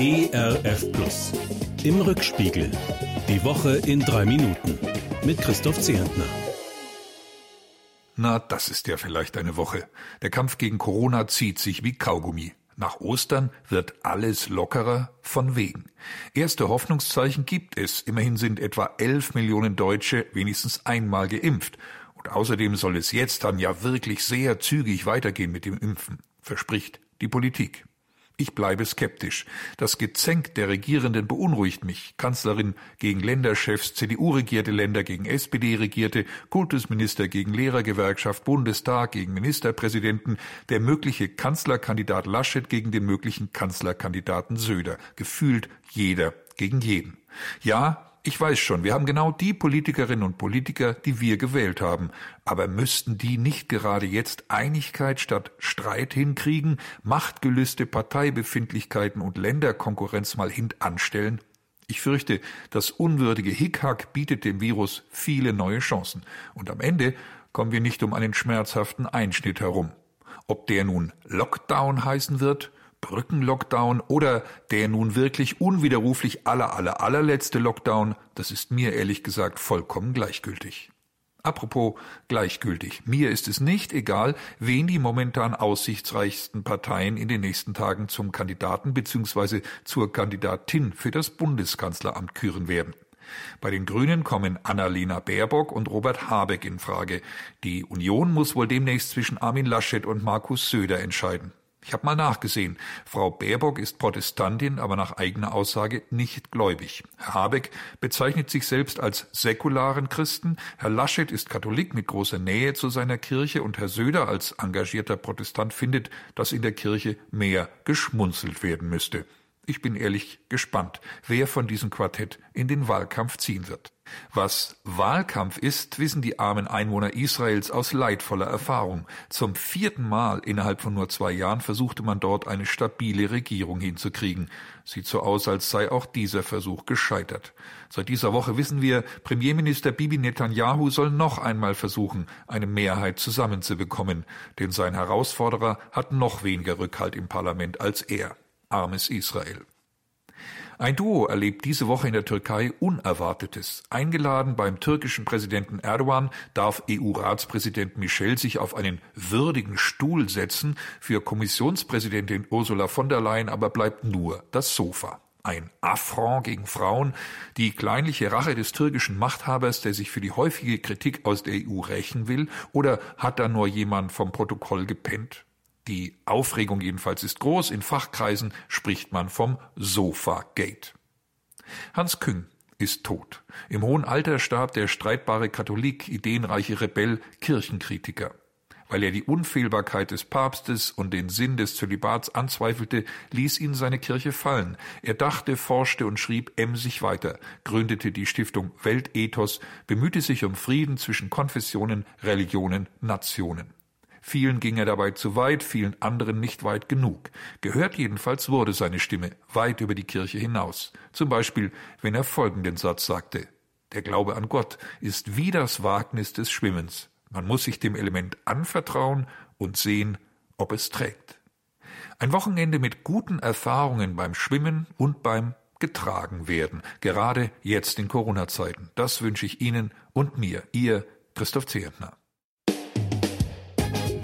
ERF Plus. Im Rückspiegel. Die Woche in drei Minuten. Mit Christoph Zehentner. Na, das ist ja vielleicht eine Woche. Der Kampf gegen Corona zieht sich wie Kaugummi. Nach Ostern wird alles lockerer von wegen. Erste Hoffnungszeichen gibt es. Immerhin sind etwa elf Millionen Deutsche wenigstens einmal geimpft. Und außerdem soll es jetzt dann ja wirklich sehr zügig weitergehen mit dem Impfen, verspricht die Politik. Ich bleibe skeptisch. Das Gezänk der Regierenden beunruhigt mich. Kanzlerin gegen Länderchefs, CDU-regierte Länder gegen SPD-regierte, Kultusminister gegen Lehrergewerkschaft, Bundestag gegen Ministerpräsidenten, der mögliche Kanzlerkandidat Laschet gegen den möglichen Kanzlerkandidaten Söder. Gefühlt jeder gegen jeden. Ja, ich weiß schon, wir haben genau die Politikerinnen und Politiker, die wir gewählt haben. Aber müssten die nicht gerade jetzt Einigkeit statt Streit hinkriegen, Machtgelüste, Parteibefindlichkeiten und Länderkonkurrenz mal hintanstellen? Ich fürchte, das unwürdige Hickhack bietet dem Virus viele neue Chancen. Und am Ende kommen wir nicht um einen schmerzhaften Einschnitt herum. Ob der nun Lockdown heißen wird Brückenlockdown oder der nun wirklich unwiderruflich aller aller allerletzte Lockdown, das ist mir ehrlich gesagt vollkommen gleichgültig. Apropos gleichgültig. Mir ist es nicht egal, wen die momentan aussichtsreichsten Parteien in den nächsten Tagen zum Kandidaten bzw. zur Kandidatin für das Bundeskanzleramt küren werden. Bei den Grünen kommen Annalena Baerbock und Robert Habeck in Frage. Die Union muss wohl demnächst zwischen Armin Laschet und Markus Söder entscheiden. Ich habe mal nachgesehen. Frau Baerbock ist Protestantin, aber nach eigener Aussage nicht gläubig. Herr Habeck bezeichnet sich selbst als säkularen Christen. Herr Laschet ist Katholik mit großer Nähe zu seiner Kirche und Herr Söder als engagierter Protestant findet, dass in der Kirche mehr geschmunzelt werden müsste. Ich bin ehrlich gespannt, wer von diesem Quartett in den Wahlkampf ziehen wird. Was Wahlkampf ist, wissen die armen Einwohner Israels aus leidvoller Erfahrung. Zum vierten Mal innerhalb von nur zwei Jahren versuchte man dort eine stabile Regierung hinzukriegen. Sieht so aus, als sei auch dieser Versuch gescheitert. Seit dieser Woche wissen wir, Premierminister Bibi Netanyahu soll noch einmal versuchen, eine Mehrheit zusammenzubekommen, denn sein Herausforderer hat noch weniger Rückhalt im Parlament als er armes Israel. Ein Duo erlebt diese Woche in der Türkei Unerwartetes. Eingeladen beim türkischen Präsidenten Erdogan darf EU-Ratspräsident Michel sich auf einen würdigen Stuhl setzen. Für Kommissionspräsidentin Ursula von der Leyen aber bleibt nur das Sofa. Ein Affront gegen Frauen, die kleinliche Rache des türkischen Machthabers, der sich für die häufige Kritik aus der EU rächen will, oder hat da nur jemand vom Protokoll gepennt? Die Aufregung jedenfalls ist groß. In Fachkreisen spricht man vom Sofa-Gate. Hans Küng ist tot. Im hohen Alter starb der streitbare Katholik, ideenreiche Rebell, Kirchenkritiker. Weil er die Unfehlbarkeit des Papstes und den Sinn des Zölibats anzweifelte, ließ ihn seine Kirche fallen. Er dachte, forschte und schrieb emsig weiter, gründete die Stiftung Weltethos, bemühte sich um Frieden zwischen Konfessionen, Religionen, Nationen. Vielen ging er dabei zu weit, vielen anderen nicht weit genug. Gehört jedenfalls wurde seine Stimme weit über die Kirche hinaus. Zum Beispiel, wenn er folgenden Satz sagte. Der Glaube an Gott ist wie das Wagnis des Schwimmens. Man muss sich dem Element anvertrauen und sehen, ob es trägt. Ein Wochenende mit guten Erfahrungen beim Schwimmen und beim getragen werden, gerade jetzt in Corona-Zeiten. Das wünsche ich Ihnen und mir, Ihr Christoph Zehentner.